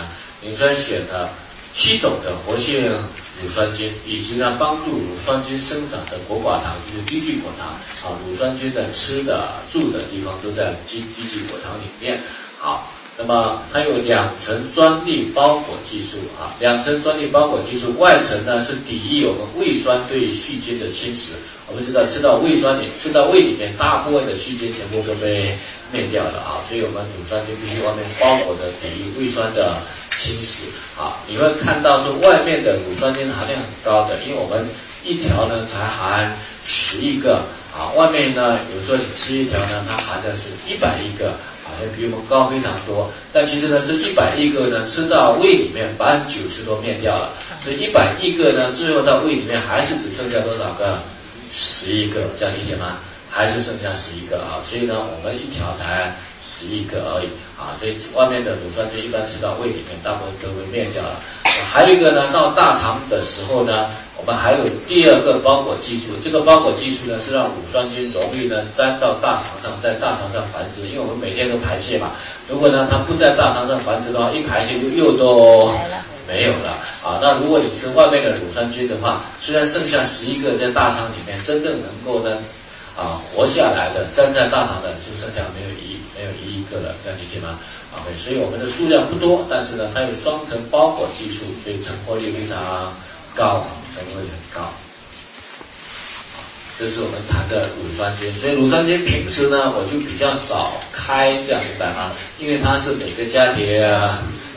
呢？磷酸选了七种的活性乳酸菌，以及呢帮助乳酸菌生长的果寡糖，就是低聚果糖啊。乳酸菌的吃的住的地方都在低低聚果糖里面。好，那么它有两层专利包裹技术啊，两层专利包裹技术，外层呢是抵御我们胃酸对细菌的侵蚀。我们知道吃到胃酸里，吃到胃里面，大部分的细菌全部都被灭掉了啊，所以我们乳酸菌必须外面包裹的抵御胃酸的。侵蚀啊，你会看到说外面的乳酸菌含量很高的，因为我们一条呢才含十亿个啊，外面呢有时候你吃一条呢，它含的是一百亿个，好像比我们高非常多。但其实呢，这一百亿个呢，吃到胃里面百分之九十都灭掉了，所以一百亿个呢，最后到胃里面还是只剩下多少个？十亿个，这样理解吗？还是剩下十一个啊，所以呢，我们一条才十一个而已啊，所以外面的乳酸菌一般吃到胃里面，大部分都会灭掉了。还有一个呢，到大肠的时候呢，我们还有第二个包裹技术，这个包裹技术呢是让乳酸菌容易呢粘到大肠上，在大肠上繁殖，因为我们每天都排泄嘛。如果呢它不在大肠上繁殖的话，一排泄就又都没有了啊。那如果你吃外面的乳酸菌的话，虽然剩下十一个在大肠里面，真正能够呢。啊，活下来的站在大堂的就剩下没有一没有一亿个了，这样理解吗？OK，所以我们的数量不多，但是呢，它有双层包裹技术，所以成活率非常高，成活率很高。这是我们谈的乳酸菌，所以乳酸菌平时呢，我就比较少开这样的单啊，因为它是每个家庭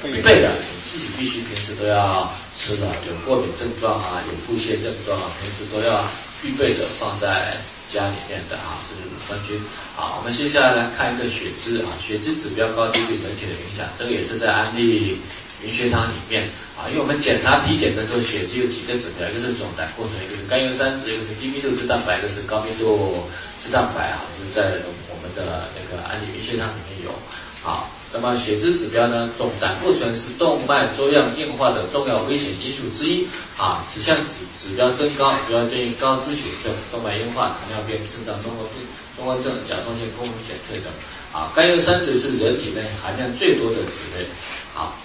必备的，你自己必须平时都要吃的，有过敏症状啊，有腹泻症状啊，平时都要必备的放在。家里面的啊，这是乳酸菌。好，我们接下来来看一个血脂啊，血脂指标高低对人体的影响，这个也是在安利云血糖里面啊，因为我们检查体检的时候，血脂有几个指标，一个是总胆固醇，一个是甘油三酯，一个是低密度脂蛋白，一个是高密度脂蛋白啊，是在我们的那个安利云血糖里面有。好。那么血脂指标呢？总胆固醇是动脉粥样硬化的重要危险因素之一啊。此项指指标增高，主要见于高脂血症、动脉硬化、糖尿病、肾脏综合病、综合症、甲状腺功能减退等。啊，甘油三酯是人体内含量最多的脂类。好，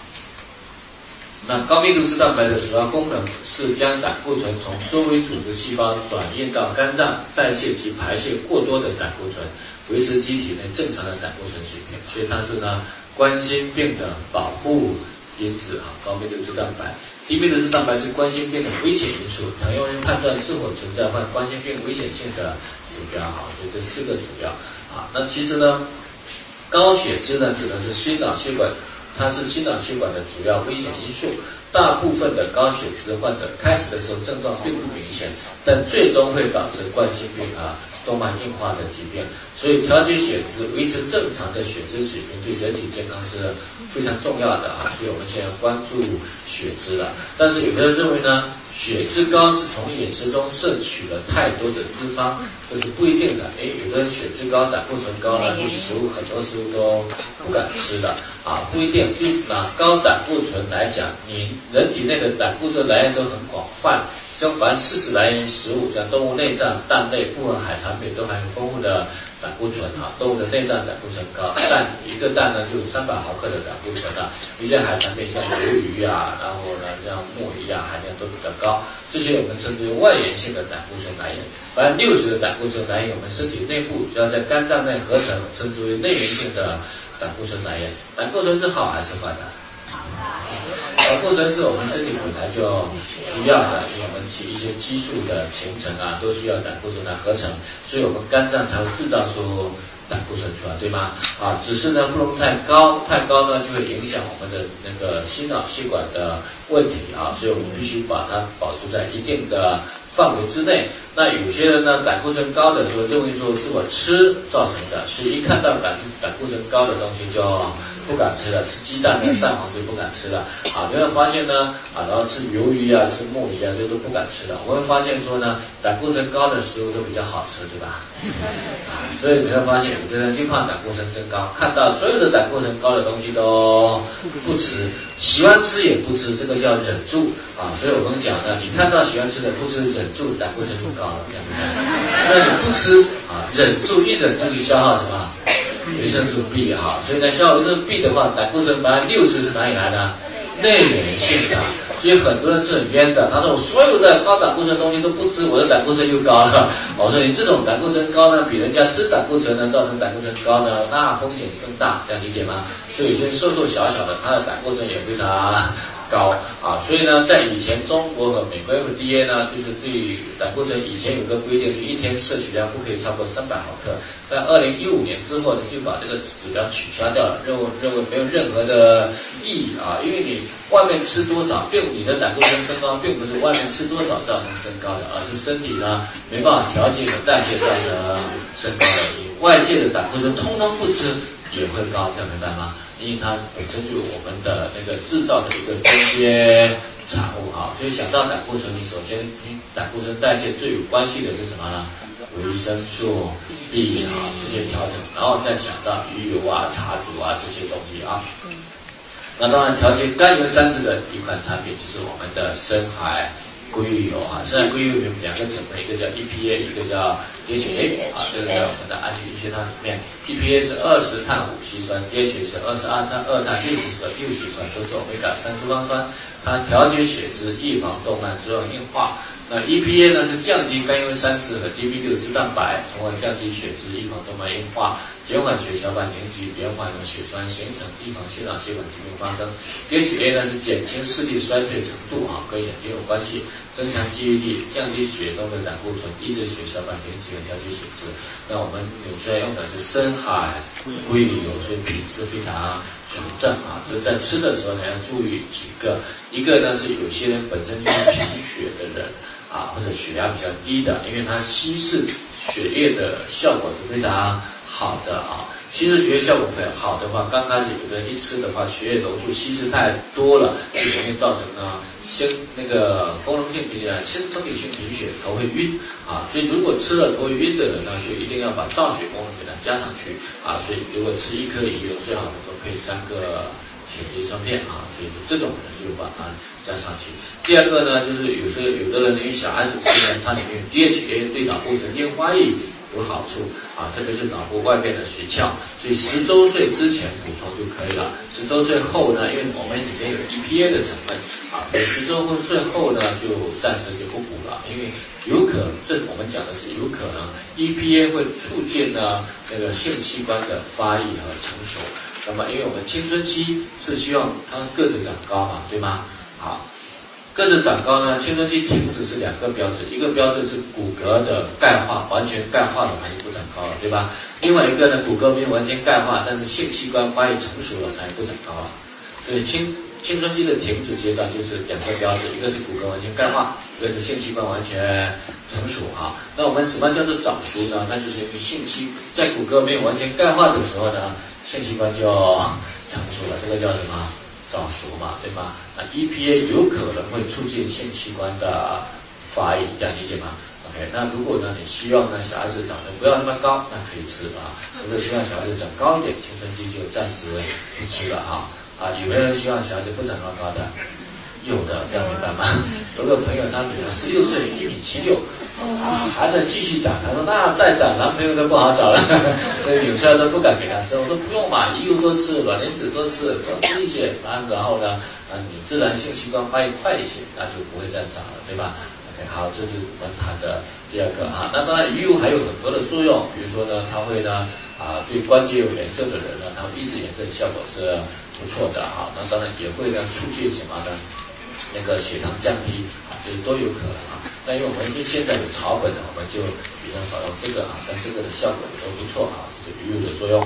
那高密度脂蛋白的主要功能是将胆固醇从周围组织细胞转运到肝脏，代谢及排泄过多的胆固醇。维持机体内正常的胆固醇水平，所以它是呢冠心病的保护因子啊。高密度脂蛋白、低密度脂蛋白是冠心病的危险因素，常用于判断是否存在患冠心病危险性的指标哈。所以这四个指标啊，那其实呢，高血脂呢指的是心脑血管，它是心脑血管的主要危险因素。大部分的高血脂患者开始的时候症状并不明显，但最终会导致冠心病啊。动脉硬化的疾病，所以调节血脂、维持正常的血脂水平对人体健康是非常重要的啊！所以我们现在关注血脂了。但是有的人认为呢，血脂高是从饮食中摄取了太多的脂肪，这是不一定的。哎，有的人血脂高、胆固醇高呢，对食物很多食物都不敢吃的啊，不一定。就拿高胆固醇来讲，你人体内的胆固醇来源都很广泛。中凡四十来源食物，像动物内脏、蛋类、部分海产品都含有丰富的胆固醇啊。动物的内脏胆固醇高，蛋一个蛋呢就有三百毫克的胆固醇啊。一些海产品像鱿鱼啊，然后呢像墨鱼啊，含量都比较高。这些我们称之为外源性的胆固醇来源。百分之六十的胆固醇来源我们身体内部，就要在肝脏内合成，称之为内源性的胆固醇来源。胆固醇是好还是坏的？胆固醇是我们身体本来就需要的，因为我们起一些激素的形成啊，都需要胆固醇来合成，所以我们肝脏才会制造出胆固醇出来，对吗？啊，只是呢不能太高，太高呢就会影响我们的那个心脑血管的问题啊，所以我们必须把它保持在一定的范围之内。那有些人呢胆固醇高的时候，认为说是我吃造成的，所以一看到胆胆固醇高的东西就。不敢吃了，吃鸡蛋的蛋黄就不敢吃了。啊，你会发现呢，啊，然后吃鱿鱼啊，吃墨鱼啊，这都不敢吃了。我会发现说呢，胆固醇高的食物都比较好吃，对吧？啊，所以你会发现有些人就怕胆固醇增高，看到所有的胆固醇高的东西都不吃，喜欢吃也不吃，这个叫忍住啊。所以我们讲呢，你看到喜欢吃的不吃，忍住胆固醇就高了，那你不吃啊，忍住一忍住就消耗什么？维生素 B 哈，所以呢，像维生素 B 的话，胆固醇百分之六十是哪里来的？内源性的，所以很多人是很冤的。他说我所有的高胆固醇东西都不吃，我的胆固醇就高了。我说你这种胆固醇高呢，比人家吃胆固醇呢造成胆固醇高呢，那风险更大，这样理解吗？所以有些瘦瘦小小的，他的胆固醇也非常。高啊，所以呢，在以前中国和美国 FDA 呢，就是对胆固醇以前有个规定，就一天摄取量不可以超过三百毫克。在二零一五年之后呢，就把这个指标取消掉了，认为认为没有任何的意义啊，因为你外面吃多少，并你的胆固醇升高，并不是外面吃多少造成升高的，而是身体呢没办法调节和代谢造成升高的。外界的胆固醇通通不吃也会高，这样明白吗？因为它本身就是我们的那个制造的一个中间产物啊，所以想到胆固醇，你首先胆固醇代谢最有关系的是什么呢？维生素 B 啊这些调整，然后再想到鱼油啊、茶煮啊这些东西啊。那当然调节甘油三酯的一款产品就是我们的深海。硅油啊，深海硅油有两个成分，一个叫 EPA，一个叫 DHA 啊，就是在我们的氨基酸汤里面，EPA 是二十碳五烯酸，DHA 是二十二碳二碳六烯酸，六烯酸都是欧米伽三脂肪酸，它调节血脂，预防动脉粥样硬化。那 EPA 呢是降低甘油三酯和 DB 六脂蛋白，从而降低血脂，预防动脉硬化。减缓血小板凝集，延缓血栓形成，预防心脑血管疾病发生。DHA 呢是减轻视力衰退程度啊，跟眼睛有关系，增强记忆力，降低血中的胆固醇，抑制血小板凝集和调节血脂。那我们纽崔莱用的是深海硅油，所以品质非常纯正啊。所以在吃的时候呢要注意几个，一个呢是有些人本身就是贫血的人啊，或者血压比较低的，因为它稀释血液的效果是非常。好的啊，稀释血液效果很好的话，刚开始有的人一吃的话，血液浓度稀释太多了，就容易造成呢先那个功能性贫血、先生理性贫血，头会晕啊。所以如果吃了头会晕的人呢，就一定要把造血功能给它加上去啊。所以如果吃一颗鱼油，最好能够配三个铁质酸片啊。所以这种人就把它加上去。第二个呢，就是有时候有的人因为小孩子吃呢，它里面 DHA 对脑部神经发育。有好处啊，特别是脑部外边的髓鞘，所以十周岁之前补充就可以了。十周岁后呢，因为我们里面有 EPA 的成分啊，十周岁后呢就暂时就不补了，因为有可能，这我们讲的是有可能 EPA 会促进呢那个性器官的发育和成熟。那么，因为我们青春期是希望他个子长高嘛，对吗？好。个子长高呢，青春期停止是两个标志，一个标志是骨骼的钙化完全钙化了，它就不长高了，对吧？另外一个呢，骨骼没有完全钙化，但是性器官发育成熟了，它也不长高了。所以青青春期的停止阶段就是两个标志，一个是骨骼完全钙化，一个是性器官完全成熟啊。那我们什么叫做早熟呢？那就是因为性器在骨骼没有完全钙化的时候呢，性器官就成熟了，这个叫什么？早熟嘛，对吗？那 EPA 有可能会促进性器官的发育，这样理解吗？OK，那如果呢，你希望呢小孩子长得不要那么高，那可以吃啊。如果希望小孩子长高一点，青春期就暂时不吃了哈。啊，有没有人希望小孩子不长那么高的？有的，这样明白吗？有个朋友，他女儿十六岁，一米七六，啊，还在继续长。他说：“那再长，男朋友都不好找了。”所以有些人都不敢给他生。我说：“不用嘛，鱼油多吃，卵磷脂多吃，多吃一些，然然后呢，啊，你自然性器官发育快一些，那就不会再长了，对吧？”OK，好，这是我们谈的第二个啊。那当然，鱼油还有很多的作用，比如说呢，它会呢，啊，对关节有炎症的人呢，它抑制炎症效果是不错的哈。那当然也会呢，促进什么呢？那个血糖降低啊，这些都有可能啊。那因为我们就现在有草本的，我们就比较少用这个啊，但这个的效果也都不错啊，这是鱼油的作用。